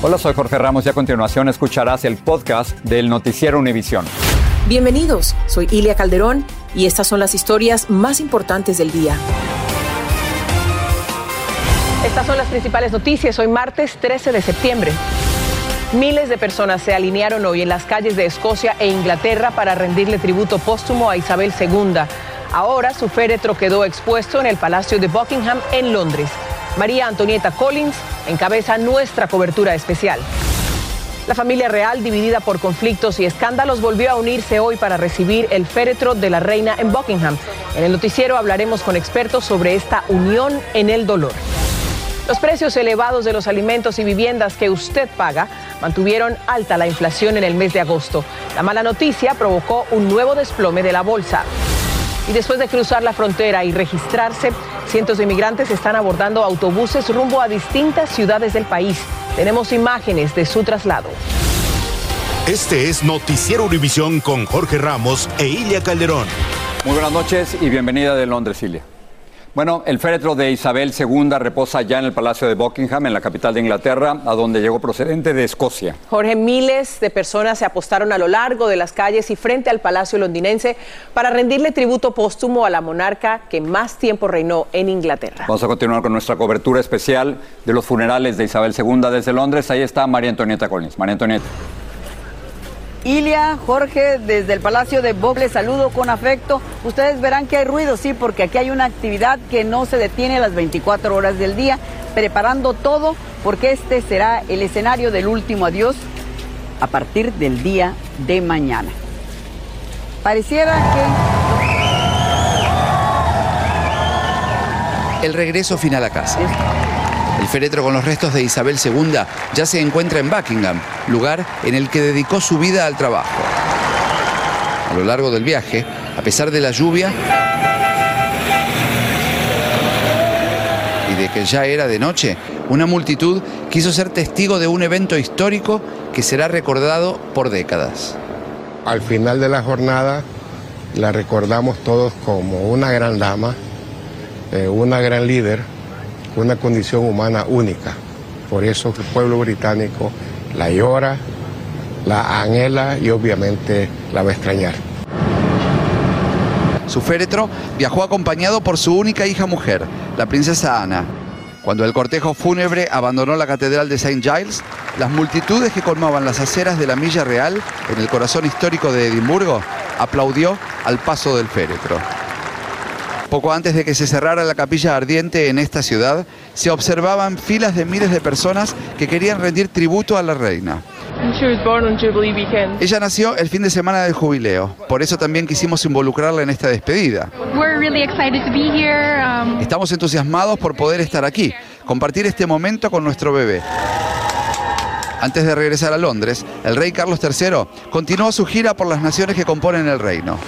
Hola, soy Jorge Ramos y a continuación escucharás el podcast del Noticiero Univisión. Bienvenidos, soy Ilia Calderón y estas son las historias más importantes del día. Estas son las principales noticias hoy martes 13 de septiembre. Miles de personas se alinearon hoy en las calles de Escocia e Inglaterra para rendirle tributo póstumo a Isabel II. Ahora su féretro quedó expuesto en el Palacio de Buckingham en Londres. María Antonieta Collins encabeza nuestra cobertura especial. La familia real, dividida por conflictos y escándalos, volvió a unirse hoy para recibir el féretro de la reina en Buckingham. En el noticiero hablaremos con expertos sobre esta unión en el dolor. Los precios elevados de los alimentos y viviendas que usted paga mantuvieron alta la inflación en el mes de agosto. La mala noticia provocó un nuevo desplome de la bolsa. Y después de cruzar la frontera y registrarse, cientos de inmigrantes están abordando autobuses rumbo a distintas ciudades del país. Tenemos imágenes de su traslado. Este es Noticiero Univisión con Jorge Ramos e Ilia Calderón. Muy buenas noches y bienvenida de Londres, Ilia. Bueno, el féretro de Isabel II reposa ya en el Palacio de Buckingham, en la capital de Inglaterra, a donde llegó procedente de Escocia. Jorge, miles de personas se apostaron a lo largo de las calles y frente al Palacio londinense para rendirle tributo póstumo a la monarca que más tiempo reinó en Inglaterra. Vamos a continuar con nuestra cobertura especial de los funerales de Isabel II desde Londres. Ahí está María Antonieta Collins. María Antonieta. Ilia, Jorge, desde el Palacio de Bob, les saludo con afecto. Ustedes verán que hay ruido, sí, porque aquí hay una actividad que no se detiene las 24 horas del día, preparando todo porque este será el escenario del último adiós a partir del día de mañana. Pareciera que... El regreso final a casa. El féretro con los restos de Isabel II ya se encuentra en Buckingham, lugar en el que dedicó su vida al trabajo. A lo largo del viaje, a pesar de la lluvia y de que ya era de noche, una multitud quiso ser testigo de un evento histórico que será recordado por décadas. Al final de la jornada la recordamos todos como una gran dama, eh, una gran líder, una condición humana única. Por eso el pueblo británico la llora, la anhela y obviamente la va a extrañar. Su féretro viajó acompañado por su única hija mujer, la princesa Ana. Cuando el cortejo fúnebre abandonó la catedral de St. Giles, las multitudes que colmaban las aceras de la Milla Real, en el corazón histórico de Edimburgo, aplaudió al paso del féretro. Poco antes de que se cerrara la capilla ardiente en esta ciudad, se observaban filas de miles de personas que querían rendir tributo a la reina. Ella nació el fin de semana del jubileo, por eso también quisimos involucrarla en esta despedida. Um, Estamos entusiasmados por poder estar aquí, compartir este momento con nuestro bebé. Antes de regresar a Londres, el rey Carlos III continuó su gira por las naciones que componen el reino.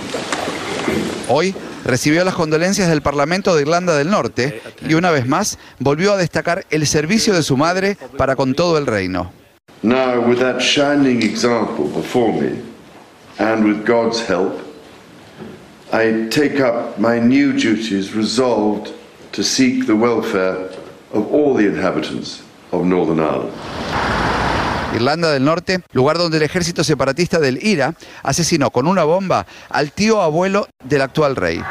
Hoy recibió las condolencias del Parlamento de Irlanda del Norte y una vez más volvió a destacar el servicio de su madre para con todo el reino. Now, with that shining example before me, and with God's help, I take up my new duties resolved to seek the welfare of all the inhabitants of Northern Ireland. Irlanda del Norte, lugar donde el ejército separatista del IRA asesinó con una bomba al tío abuelo del actual rey.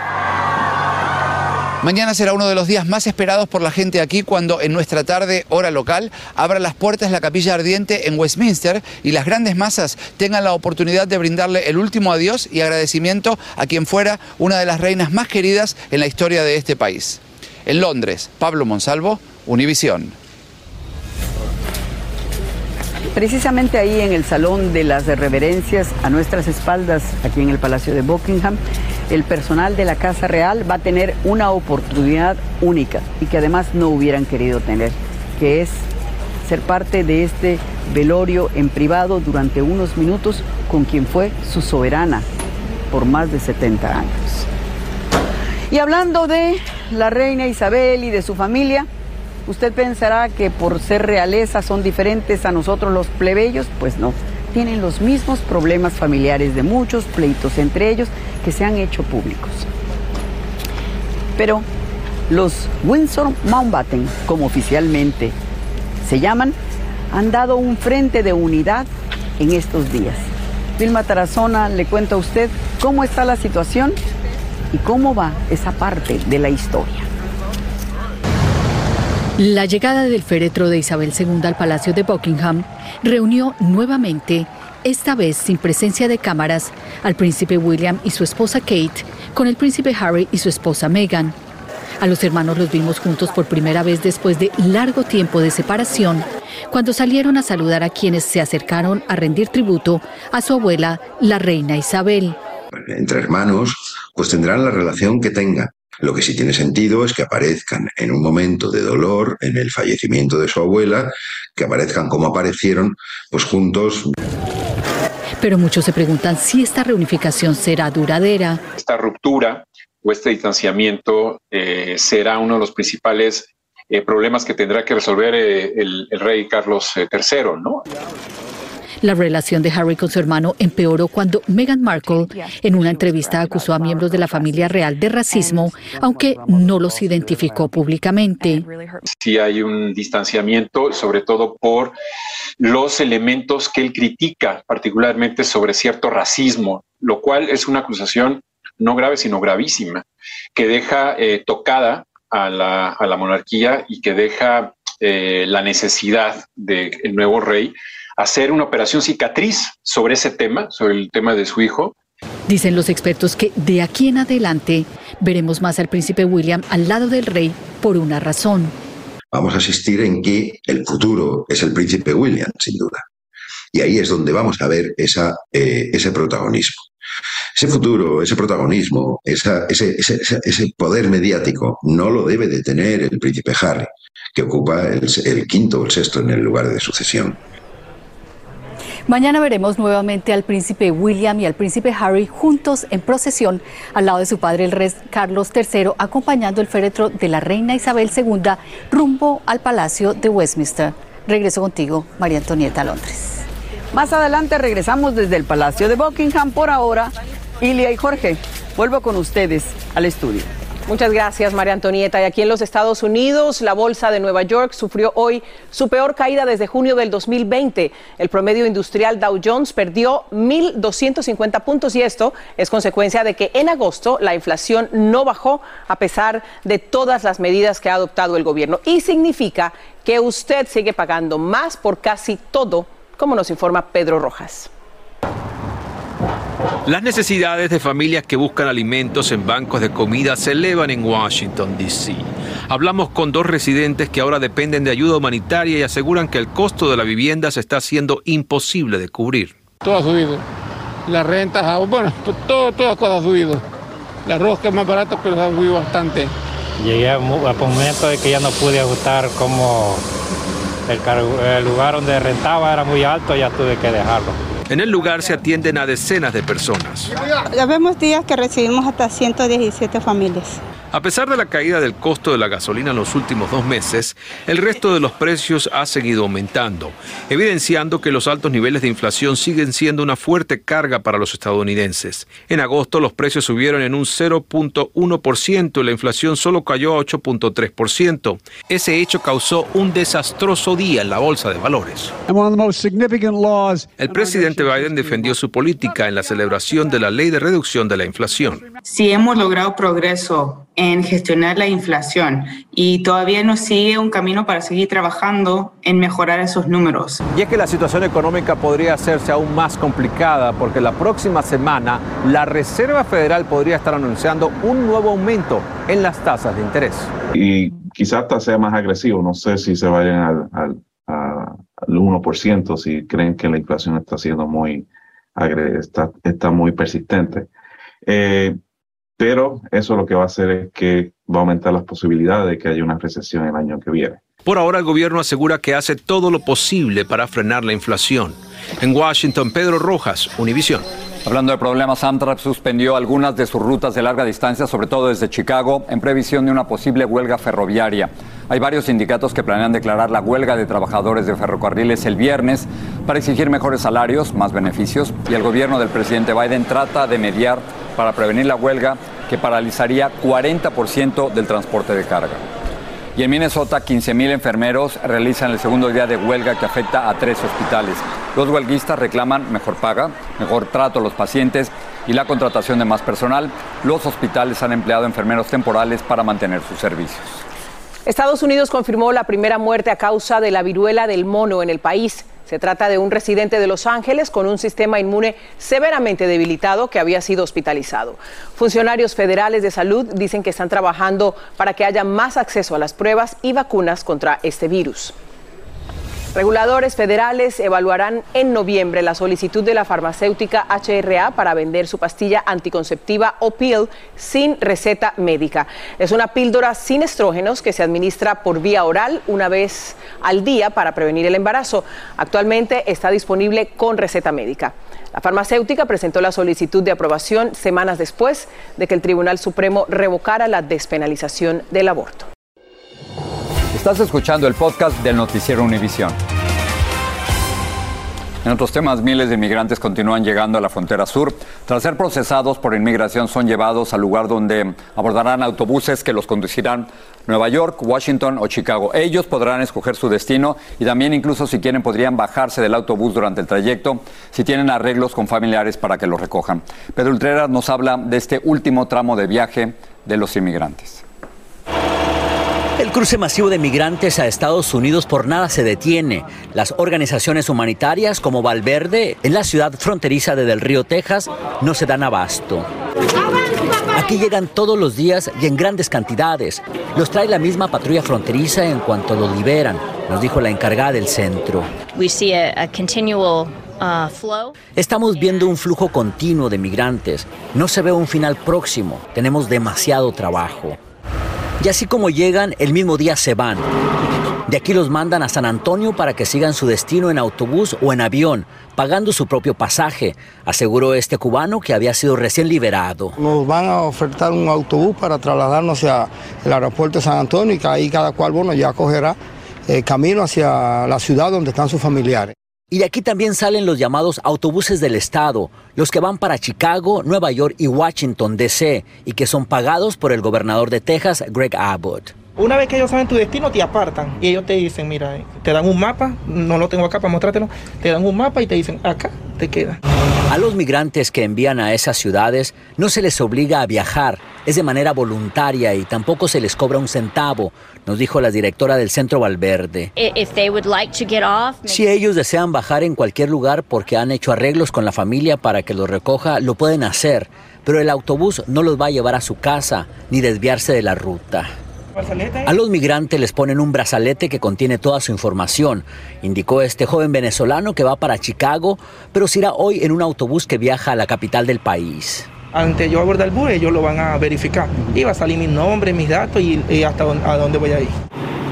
Mañana será uno de los días más esperados por la gente aquí cuando en nuestra tarde, hora local, abra las puertas la capilla ardiente en Westminster y las grandes masas tengan la oportunidad de brindarle el último adiós y agradecimiento a quien fuera una de las reinas más queridas en la historia de este país. En Londres, Pablo Monsalvo, Univisión. Precisamente ahí en el Salón de las Reverencias, a nuestras espaldas, aquí en el Palacio de Buckingham, el personal de la Casa Real va a tener una oportunidad única y que además no hubieran querido tener, que es ser parte de este velorio en privado durante unos minutos con quien fue su soberana por más de 70 años. Y hablando de la reina Isabel y de su familia, Usted pensará que por ser realeza son diferentes a nosotros los plebeyos, pues no. Tienen los mismos problemas familiares de muchos, pleitos entre ellos, que se han hecho públicos. Pero los Windsor Mountbatten, como oficialmente se llaman, han dado un frente de unidad en estos días. Vilma Tarazona le cuenta a usted cómo está la situación y cómo va esa parte de la historia. La llegada del féretro de Isabel II al Palacio de Buckingham reunió nuevamente, esta vez sin presencia de cámaras, al príncipe William y su esposa Kate con el príncipe Harry y su esposa Meghan. A los hermanos los vimos juntos por primera vez después de largo tiempo de separación, cuando salieron a saludar a quienes se acercaron a rendir tributo a su abuela, la reina Isabel. Entre hermanos, pues tendrán la relación que tengan lo que sí tiene sentido es que aparezcan en un momento de dolor, en el fallecimiento de su abuela, que aparezcan como aparecieron, pues juntos. Pero muchos se preguntan si esta reunificación será duradera. Esta ruptura o este distanciamiento eh, será uno de los principales eh, problemas que tendrá que resolver eh, el, el, rey Carlos III, ¿no? La relación de Harry con su hermano empeoró cuando Meghan Markle en una entrevista acusó a miembros de la familia real de racismo, aunque no los identificó públicamente. Sí hay un distanciamiento, sobre todo por los elementos que él critica, particularmente sobre cierto racismo, lo cual es una acusación no grave, sino gravísima, que deja eh, tocada a la, a la, monarquía y que deja eh, la necesidad del nuevo rey hacer una operación cicatriz sobre ese tema, sobre el tema de su hijo. Dicen los expertos que de aquí en adelante veremos más al príncipe William al lado del rey por una razón. Vamos a asistir en que el futuro es el príncipe William, sin duda. Y ahí es donde vamos a ver esa, eh, ese protagonismo. Ese futuro, ese protagonismo, esa, ese, ese, ese, poder mediático no lo debe de tener el príncipe Harry, que ocupa el, el quinto o el sexto en el lugar de sucesión. Mañana veremos nuevamente al príncipe William y al príncipe Harry juntos en procesión al lado de su padre el rey Carlos III, acompañando el féretro de la reina Isabel II rumbo al Palacio de Westminster. Regreso contigo, María Antonieta Londres. Más adelante regresamos desde el Palacio de Buckingham. Por ahora, Ilia y Jorge, vuelvo con ustedes al estudio. Muchas gracias, María Antonieta. Y aquí en los Estados Unidos, la bolsa de Nueva York sufrió hoy su peor caída desde junio del 2020. El promedio industrial Dow Jones perdió 1.250 puntos y esto es consecuencia de que en agosto la inflación no bajó a pesar de todas las medidas que ha adoptado el gobierno. Y significa que usted sigue pagando más por casi todo, como nos informa Pedro Rojas. Las necesidades de familias que buscan alimentos en bancos de comida se elevan en Washington, D.C. Hablamos con dos residentes que ahora dependen de ayuda humanitaria y aseguran que el costo de la vivienda se está haciendo imposible de cubrir. Todo ha subido. Las rentas, bueno, todo, todas las cosas han subido. El arroz que es más barato, pero ha subido bastante. Llegué a un momento de que ya no pude ajustar como el, el lugar donde rentaba era muy alto, ya tuve que dejarlo. En el lugar se atienden a decenas de personas. Ya vemos días que recibimos hasta 117 familias. A pesar de la caída del costo de la gasolina en los últimos dos meses, el resto de los precios ha seguido aumentando, evidenciando que los altos niveles de inflación siguen siendo una fuerte carga para los estadounidenses. En agosto los precios subieron en un 0.1% y la inflación solo cayó a 8.3%. Ese hecho causó un desastroso día en la bolsa de valores. El presidente Biden defendió su política en la celebración de la ley de reducción de la inflación. Si hemos logrado progreso en gestionar la inflación y todavía nos sigue un camino para seguir trabajando en mejorar esos números. Y es que la situación económica podría hacerse aún más complicada porque la próxima semana la Reserva Federal podría estar anunciando un nuevo aumento en las tasas de interés. Y quizás hasta sea más agresivo, no sé si se vayan al, al, al 1%, si creen que la inflación está siendo muy, está, está muy persistente. Eh, pero eso lo que va a hacer es que va a aumentar las posibilidades de que haya una recesión el año que viene. Por ahora el gobierno asegura que hace todo lo posible para frenar la inflación. En Washington, Pedro Rojas, Univisión. Hablando de problemas, Amtrak suspendió algunas de sus rutas de larga distancia, sobre todo desde Chicago, en previsión de una posible huelga ferroviaria. Hay varios sindicatos que planean declarar la huelga de trabajadores de ferrocarriles el viernes para exigir mejores salarios, más beneficios, y el gobierno del presidente Biden trata de mediar para prevenir la huelga que paralizaría 40% del transporte de carga. Y en Minnesota, 15.000 enfermeros realizan el segundo día de huelga que afecta a tres hospitales. Los huelguistas reclaman mejor paga, mejor trato a los pacientes y la contratación de más personal. Los hospitales han empleado enfermeros temporales para mantener sus servicios. Estados Unidos confirmó la primera muerte a causa de la viruela del mono en el país. Se trata de un residente de Los Ángeles con un sistema inmune severamente debilitado que había sido hospitalizado. Funcionarios federales de salud dicen que están trabajando para que haya más acceso a las pruebas y vacunas contra este virus. Reguladores federales evaluarán en noviembre la solicitud de la farmacéutica HRA para vender su pastilla anticonceptiva o pill sin receta médica. Es una píldora sin estrógenos que se administra por vía oral una vez al día para prevenir el embarazo. Actualmente está disponible con receta médica. La farmacéutica presentó la solicitud de aprobación semanas después de que el Tribunal Supremo revocara la despenalización del aborto. Estás escuchando el podcast del noticiero Univisión. En otros temas, miles de inmigrantes continúan llegando a la frontera sur. Tras ser procesados por inmigración, son llevados al lugar donde abordarán autobuses que los conducirán a Nueva York, Washington o Chicago. Ellos podrán escoger su destino y también incluso si quieren podrían bajarse del autobús durante el trayecto si tienen arreglos con familiares para que los recojan. Pedro Ultreras nos habla de este último tramo de viaje de los inmigrantes. El cruce masivo de migrantes a Estados Unidos por nada se detiene. Las organizaciones humanitarias como Valverde, en la ciudad fronteriza de Del Río, Texas, no se dan abasto. Aquí llegan todos los días y en grandes cantidades. Los trae la misma patrulla fronteriza en cuanto los liberan, nos dijo la encargada del centro. Uh, Estamos viendo un flujo continuo de migrantes. No se ve un final próximo. Tenemos demasiado trabajo. Y así como llegan, el mismo día se van. De aquí los mandan a San Antonio para que sigan su destino en autobús o en avión, pagando su propio pasaje, aseguró este cubano que había sido recién liberado. Nos van a ofertar un autobús para trasladarnos hacia el aeropuerto de San Antonio y ahí cada cual bueno, ya cogerá el eh, camino hacia la ciudad donde están sus familiares. Y de aquí también salen los llamados autobuses del Estado, los que van para Chicago, Nueva York y Washington, D.C., y que son pagados por el gobernador de Texas, Greg Abbott. Una vez que ellos saben tu destino, te apartan y ellos te dicen, mira, te dan un mapa, no lo tengo acá para mostrártelo, te dan un mapa y te dicen, acá te queda. A los migrantes que envían a esas ciudades no se les obliga a viajar, es de manera voluntaria y tampoco se les cobra un centavo, nos dijo la directora del Centro Valverde. Si ellos desean bajar en cualquier lugar porque han hecho arreglos con la familia para que los recoja, lo pueden hacer, pero el autobús no los va a llevar a su casa ni desviarse de la ruta. A los migrantes les ponen un brazalete que contiene toda su información, indicó este joven venezolano que va para Chicago, pero se irá hoy en un autobús que viaja a la capital del país. Antes yo abordar el bus, ellos lo van a verificar. Y va a salir mi nombre, mis datos y, hasta a dónde voy a ir.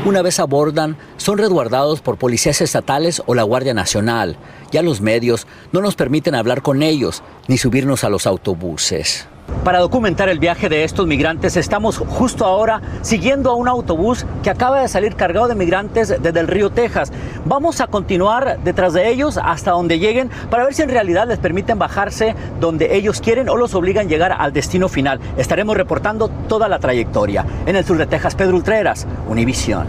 Una vez abordan, son resguardados por policías estatales o la Guardia Nacional. Ya los medios no nos permiten hablar con ellos ni subirnos a los autobuses. Para documentar el viaje de estos migrantes, estamos justo ahora siguiendo a un autobús que acaba de salir cargado de migrantes desde el río Texas. Vamos a continuar detrás de ellos hasta donde lleguen para ver si en realidad les permiten bajarse donde ellos quieren o los obligan a llegar al destino final. Estaremos reportando toda la trayectoria. En el sur de Texas, Pedro Ultreras, Univisión.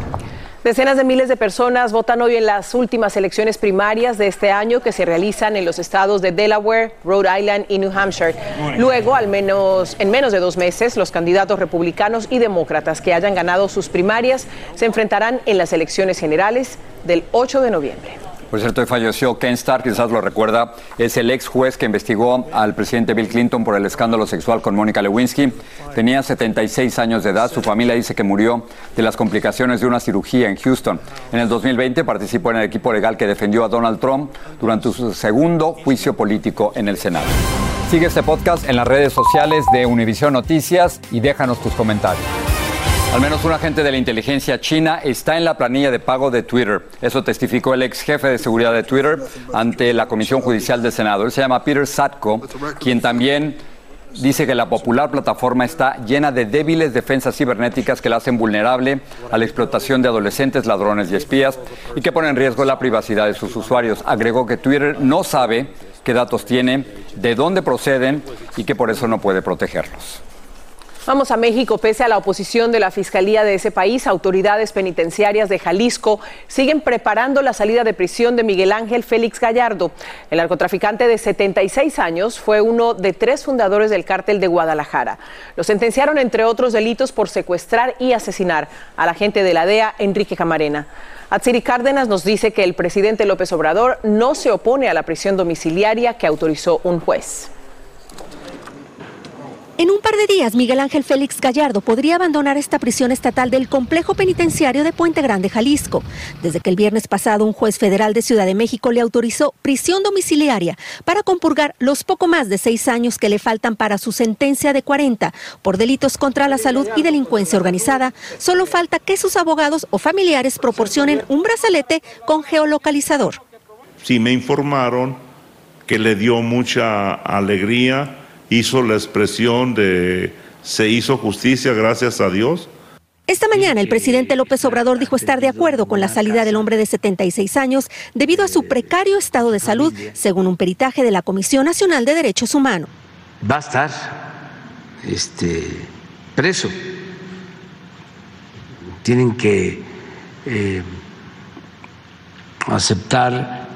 Decenas de miles de personas votan hoy en las últimas elecciones primarias de este año que se realizan en los estados de Delaware, Rhode Island y New Hampshire. Luego, al menos en menos de dos meses, los candidatos republicanos y demócratas que hayan ganado sus primarias se enfrentarán en las elecciones generales del 8 de noviembre. Por cierto, falleció Ken Starr, quizás lo recuerda, es el ex juez que investigó al presidente Bill Clinton por el escándalo sexual con Mónica Lewinsky. Tenía 76 años de edad, su familia dice que murió de las complicaciones de una cirugía en Houston. En el 2020 participó en el equipo legal que defendió a Donald Trump durante su segundo juicio político en el Senado. Sigue este podcast en las redes sociales de Univision Noticias y déjanos tus comentarios. Al menos un agente de la inteligencia china está en la planilla de pago de Twitter. Eso testificó el ex jefe de seguridad de Twitter ante la Comisión Judicial del Senado. Él se llama Peter Satko, quien también dice que la popular plataforma está llena de débiles defensas cibernéticas que la hacen vulnerable a la explotación de adolescentes, ladrones y espías y que pone en riesgo la privacidad de sus usuarios. Agregó que Twitter no sabe qué datos tiene, de dónde proceden y que por eso no puede protegerlos. Vamos a México. Pese a la oposición de la Fiscalía de ese país, autoridades penitenciarias de Jalisco siguen preparando la salida de prisión de Miguel Ángel Félix Gallardo. El narcotraficante de 76 años fue uno de tres fundadores del cártel de Guadalajara. Lo sentenciaron, entre otros delitos, por secuestrar y asesinar al agente de la DEA, Enrique Camarena. Atsiri Cárdenas nos dice que el presidente López Obrador no se opone a la prisión domiciliaria que autorizó un juez. En un par de días, Miguel Ángel Félix Gallardo podría abandonar esta prisión estatal del complejo penitenciario de Puente Grande, Jalisco, desde que el viernes pasado un juez federal de Ciudad de México le autorizó prisión domiciliaria para compurgar los poco más de seis años que le faltan para su sentencia de 40 por delitos contra la salud y delincuencia organizada. Solo falta que sus abogados o familiares proporcionen un brazalete con geolocalizador. Sí me informaron que le dio mucha alegría hizo la expresión de se hizo justicia gracias a Dios. Esta mañana el presidente López Obrador dijo estar de acuerdo con la salida del hombre de 76 años debido a su precario estado de salud, según un peritaje de la Comisión Nacional de Derechos Humanos. Va a estar este, preso. Tienen que eh, aceptar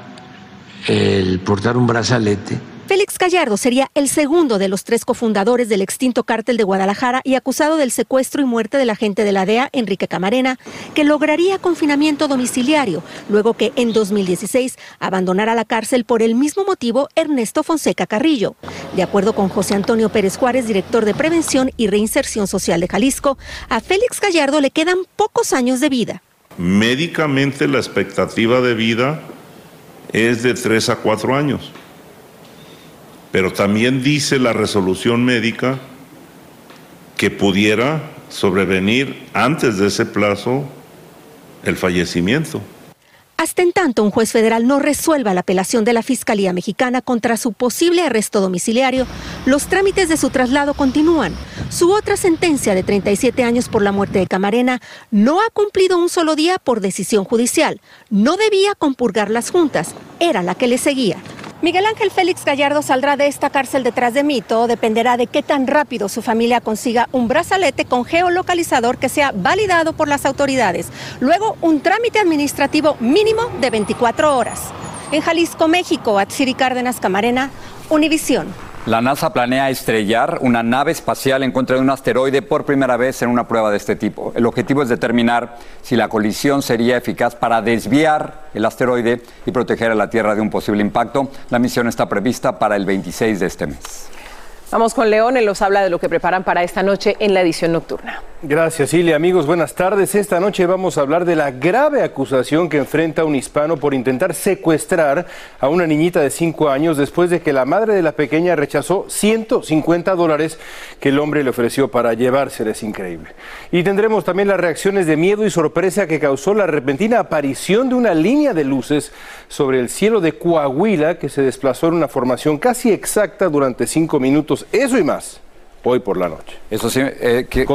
el portar un brazalete Félix Gallardo sería el segundo de los tres cofundadores del extinto cártel de Guadalajara y acusado del secuestro y muerte del agente de la DEA, Enrique Camarena, que lograría confinamiento domiciliario, luego que en 2016 abandonara la cárcel por el mismo motivo Ernesto Fonseca Carrillo. De acuerdo con José Antonio Pérez Juárez, director de Prevención y Reinserción Social de Jalisco, a Félix Gallardo le quedan pocos años de vida. Médicamente la expectativa de vida es de tres a cuatro años. Pero también dice la resolución médica que pudiera sobrevenir antes de ese plazo el fallecimiento. Hasta en tanto un juez federal no resuelva la apelación de la Fiscalía Mexicana contra su posible arresto domiciliario, los trámites de su traslado continúan. Su otra sentencia de 37 años por la muerte de Camarena no ha cumplido un solo día por decisión judicial. No debía compurgar las juntas, era la que le seguía. Miguel Ángel Félix Gallardo saldrá de esta cárcel detrás de mito. Dependerá de qué tan rápido su familia consiga un brazalete con geolocalizador que sea validado por las autoridades. Luego, un trámite administrativo mínimo de 24 horas. En Jalisco, México, Atsiri Cárdenas Camarena, Univisión. La NASA planea estrellar una nave espacial en contra de un asteroide por primera vez en una prueba de este tipo. El objetivo es determinar si la colisión sería eficaz para desviar el asteroide y proteger a la Tierra de un posible impacto. La misión está prevista para el 26 de este mes. Vamos con León, él nos habla de lo que preparan para esta noche en la edición nocturna. Gracias, Silvia. Amigos, buenas tardes. Esta noche vamos a hablar de la grave acusación que enfrenta un hispano por intentar secuestrar a una niñita de 5 años después de que la madre de la pequeña rechazó 150 dólares que el hombre le ofreció para llevársela. Es increíble. Y tendremos también las reacciones de miedo y sorpresa que causó la repentina aparición de una línea de luces sobre el cielo de Coahuila que se desplazó en una formación casi exacta durante 5 minutos eso y más. Hoy por la noche. Eso sí, eh, ¿qué,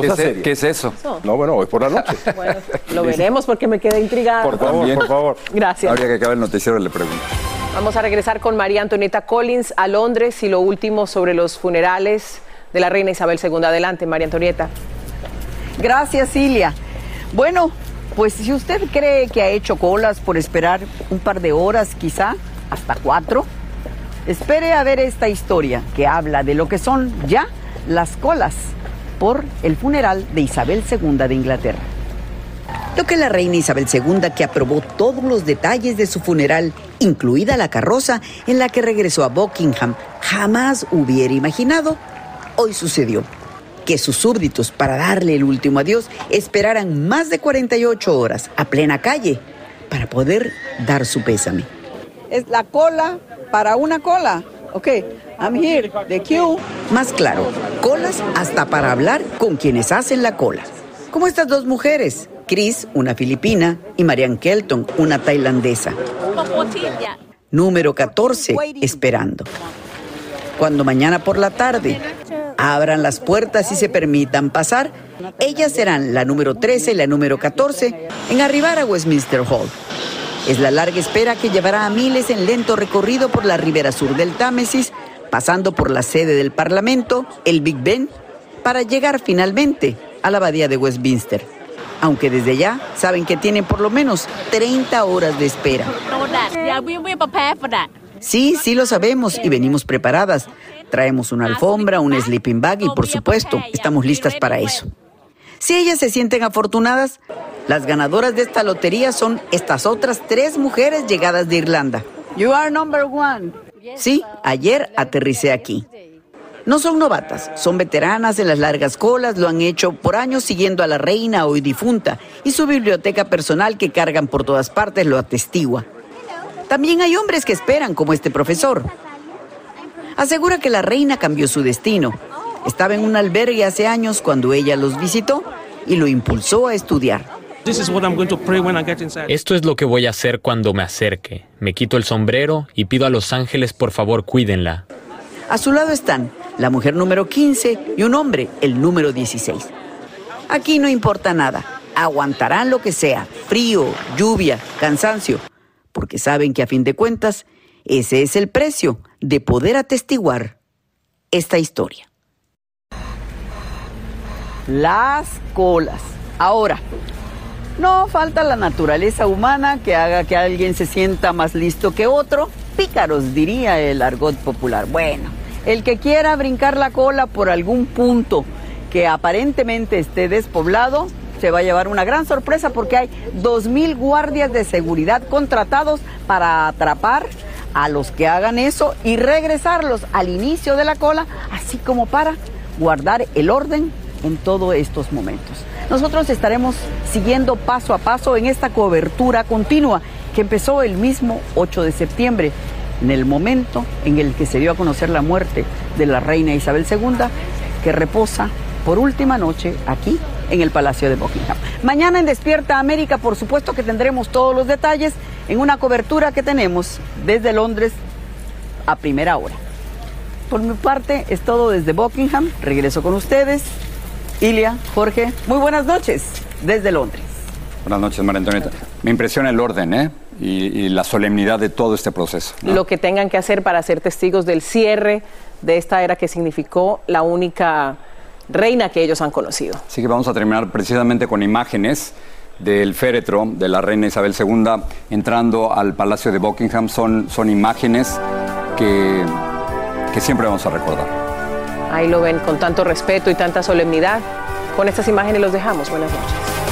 es, eso? No, bueno, hoy por la noche. bueno, lo veremos porque me quedé intrigada. Por favor, por favor. Gracias. Habría que acabar el noticiero le pregunto. Vamos a regresar con María Antonieta Collins a Londres y lo último sobre los funerales de la reina Isabel II. Adelante, María Antonieta. Gracias, Cilia. Bueno, pues si usted cree que ha hecho colas por esperar un par de horas, quizá hasta cuatro, Espere a ver esta historia que habla de lo que son ya las colas por el funeral de Isabel II de Inglaterra. Lo que la reina Isabel II, que aprobó todos los detalles de su funeral, incluida la carroza en la que regresó a Buckingham, jamás hubiera imaginado, hoy sucedió. Que sus súbditos, para darle el último adiós, esperaran más de 48 horas a plena calle para poder dar su pésame. Es la cola para una cola. Ok, I'm here, the queue. Más claro, colas hasta para hablar con quienes hacen la cola. Como estas dos mujeres, Chris, una filipina, y Marianne Kelton, una tailandesa. Número 14, esperando. Cuando mañana por la tarde abran las puertas y se permitan pasar, ellas serán la número 13 y la número 14 en arribar a Westminster Hall. Es la larga espera que llevará a miles en lento recorrido por la ribera sur del Támesis, pasando por la sede del Parlamento, el Big Ben, para llegar finalmente a la abadía de Westminster. Aunque desde ya saben que tienen por lo menos 30 horas de espera. Sí, sí lo sabemos y venimos preparadas. Traemos una alfombra, un sleeping bag y por supuesto estamos listas para eso. Si ellas se sienten afortunadas, las ganadoras de esta lotería son estas otras tres mujeres llegadas de Irlanda. You are number one. Sí, ayer aterricé aquí. No son novatas, son veteranas en las largas colas, lo han hecho por años siguiendo a la reina hoy difunta y su biblioteca personal que cargan por todas partes lo atestigua. También hay hombres que esperan, como este profesor. Asegura que la reina cambió su destino. Estaba en un albergue hace años cuando ella los visitó y lo impulsó a estudiar. Esto es lo que voy a hacer cuando me acerque. Me quito el sombrero y pido a los ángeles por favor cuídenla. A su lado están la mujer número 15 y un hombre, el número 16. Aquí no importa nada. Aguantarán lo que sea, frío, lluvia, cansancio, porque saben que a fin de cuentas ese es el precio de poder atestiguar esta historia. Las colas. Ahora, no falta la naturaleza humana que haga que alguien se sienta más listo que otro. Pícaros, diría el argot popular. Bueno, el que quiera brincar la cola por algún punto que aparentemente esté despoblado, se va a llevar una gran sorpresa porque hay 2.000 guardias de seguridad contratados para atrapar a los que hagan eso y regresarlos al inicio de la cola, así como para guardar el orden en todos estos momentos. Nosotros estaremos siguiendo paso a paso en esta cobertura continua que empezó el mismo 8 de septiembre, en el momento en el que se dio a conocer la muerte de la reina Isabel II, que reposa por última noche aquí en el Palacio de Buckingham. Mañana en Despierta América, por supuesto que tendremos todos los detalles en una cobertura que tenemos desde Londres a primera hora. Por mi parte es todo desde Buckingham. Regreso con ustedes. Ilia, Jorge, muy buenas noches desde Londres. Buenas noches, María Antonieta. Me impresiona el orden ¿eh? y, la solemnidad de todo este proceso. Lo que tengan que hacer para ser testigos del cierre de esta era que significó la única reina que ellos han conocido. Así que vamos a terminar precisamente con imágenes del féretro de la reina Isabel II entrando al Palacio de Buckingham. Son, son imágenes que, que siempre vamos a recordar. Ahí lo ven con tanto respeto y tanta solemnidad. Con estas imágenes los dejamos. Buenas noches.